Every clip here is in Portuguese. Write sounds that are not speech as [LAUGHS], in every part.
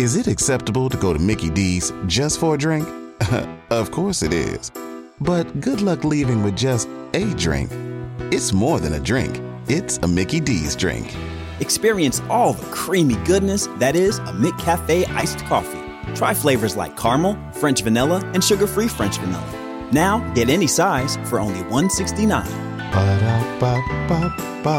Is it acceptable to go to Mickey D's just for a drink? [LAUGHS] of course it is. But good luck leaving with just a drink. It's more than a drink, it's a Mickey D's drink. Experience all the creamy goodness that is a McCafe iced coffee. Try flavors like caramel, French vanilla, and sugar-free French vanilla. Now, get any size for only $1.69. Ba-da-ba-ba-ba.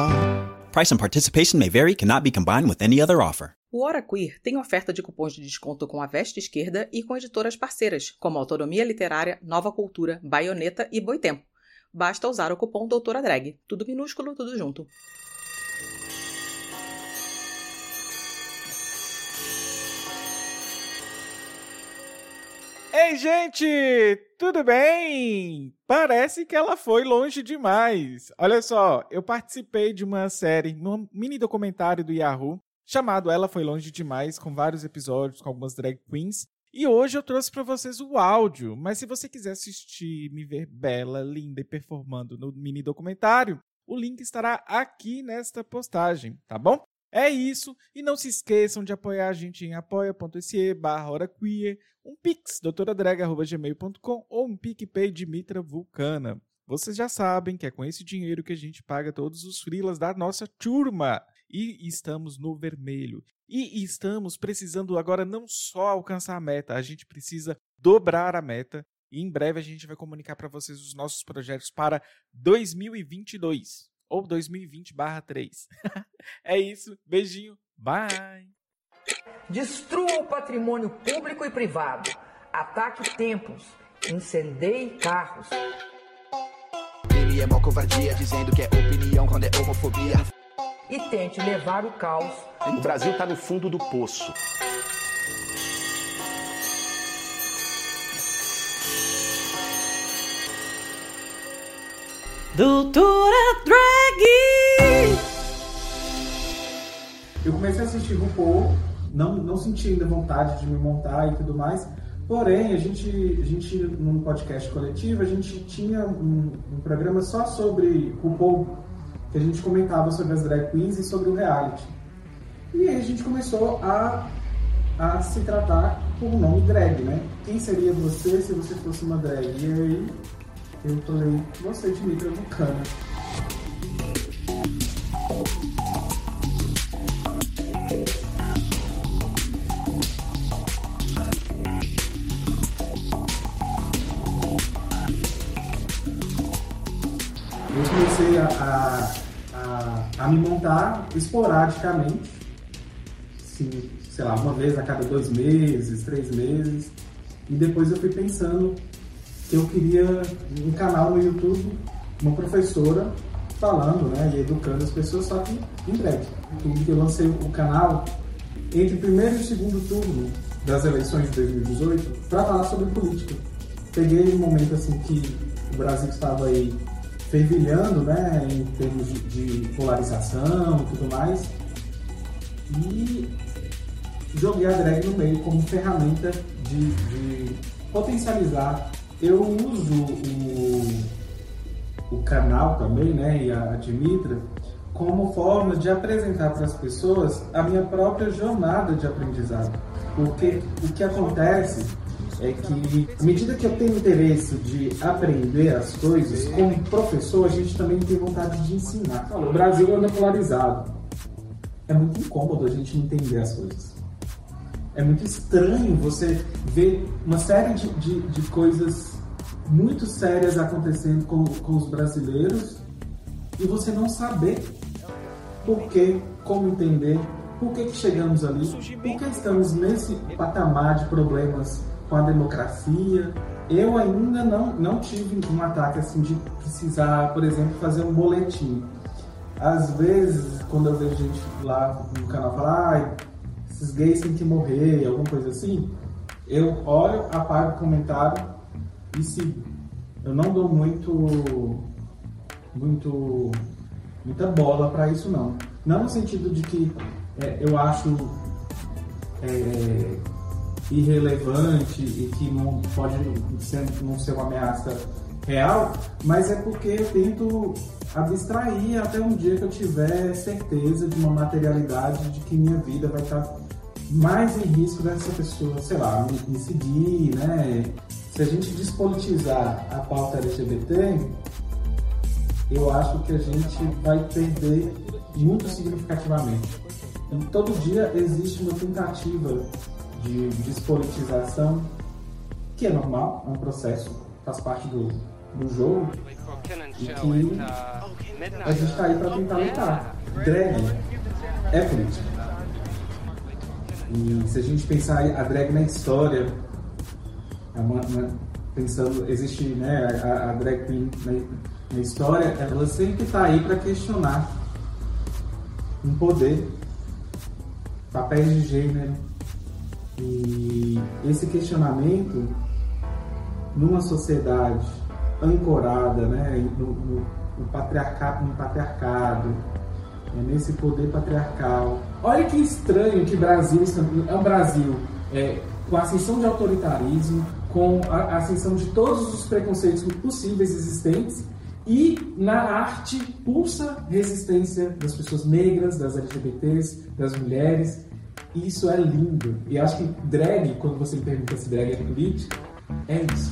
Price and participation may vary, cannot be combined with any other offer. O Hora Queer tem oferta de cupons de desconto com a Veste Esquerda e com editoras parceiras, como Autonomia Literária, Nova Cultura, Baioneta e Boitempo. Basta usar o cupom Doutora Drag. Tudo minúsculo, tudo junto. Ei, gente! Tudo bem? Parece que ela foi longe demais. Olha só, eu participei de uma série, um mini documentário do Yahoo, chamado Ela Foi Longe Demais, com vários episódios com algumas drag queens. E hoje eu trouxe para vocês o áudio, mas se você quiser assistir, me ver bela, linda e performando no mini documentário, o link estará aqui nesta postagem, tá bom? É isso, e não se esqueçam de apoiar a gente em apoia.se barra um pix, doutoradrag.gmail.com ou um PicPay de Mitra Vulcana. Vocês já sabem que é com esse dinheiro que a gente paga todos os frilas da nossa turma. E estamos no vermelho. E estamos precisando agora não só alcançar a meta, a gente precisa dobrar a meta. E em breve a gente vai comunicar para vocês os nossos projetos para 2022 ou 2020/3. [LAUGHS] é isso, beijinho, bye. Destrua o patrimônio público e privado. Ataque templos. Incendeie carros. Ele é mó covardia, dizendo que é opinião quando é homofobia. E tente levar o caos. O Brasil tá no fundo do poço. Doutora Drag! Eu comecei a assistir RuPaul, não, não senti ainda vontade de me montar e tudo mais. Porém, a gente, a gente num podcast coletivo, a gente tinha um, um programa só sobre RuPaul, que a gente comentava sobre as drag queens e sobre o reality. E aí a gente começou a, a se tratar por nome drag, né? Quem seria você se você fosse uma drag? E aí eu falei, você, Dimitra Vulcana. Me montar esporadicamente, assim, sei lá, uma vez a cada dois meses, três meses, e depois eu fui pensando que eu queria um canal no YouTube, uma professora falando, né, e educando as pessoas, só que em breve. Tudo que eu lancei o canal entre o primeiro e o segundo turno das eleições de 2018 para falar sobre política. Peguei um momento assim que o Brasil estava aí fervilhando, né, em termos de, de polarização e tudo mais, e joguei a drag no meio como ferramenta de, de potencializar. Eu uso o, o canal também, né, e a Dimitra, como forma de apresentar para as pessoas a minha própria jornada de aprendizado. Porque o que acontece é que, à medida que eu tenho interesse de aprender as coisas, como professor, a gente também tem vontade de ensinar. O Brasil anda polarizado. É muito incômodo a gente entender as coisas. É muito estranho você ver uma série de, de, de coisas muito sérias acontecendo com, com os brasileiros e você não saber por quê, como entender, por que, que chegamos ali, por que estamos nesse patamar de problemas com a democracia. Eu ainda não, não tive um ataque assim de precisar, por exemplo, fazer um boletim. Às vezes, quando eu vejo gente lá no canal falar, ah, esses gays têm que morrer, alguma coisa assim, eu olho, apago o comentário e sigo. Eu não dou muito, muito, muita bola para isso não. Não no sentido de que é, eu acho é, irrelevante e que não pode ser, não ser uma ameaça real, mas é porque eu tento abstrair até um dia que eu tiver certeza de uma materialidade de que minha vida vai estar mais em risco dessa pessoa, sei lá, me, me seguir, né? Se a gente despolitizar a pauta LGBT, eu acho que a gente vai perder muito significativamente. E todo dia existe uma tentativa de despolitização, que é normal, é um processo, faz parte do, do jogo, e que a gente está aí para tentar lutar. Drag é política. E se a gente pensar a drag na história, uma, uma, pensando, existe né, a, a drag queen na, na, história, ela sempre está aí para questionar um poder, papéis de gênero. E esse questionamento, numa sociedade ancorada né, no, no, no patriarcado, no patriarcado é nesse poder patriarcal. Olha que estranho que Brasil é um Brasil é, com a ascensão de autoritarismo, com a ascensão de todos os preconceitos possíveis existentes e na arte pulsa resistência das pessoas negras, das LGBTs, das mulheres. Isso é lindo. E acho que drag, quando você me pergunta se drag é política, é isso.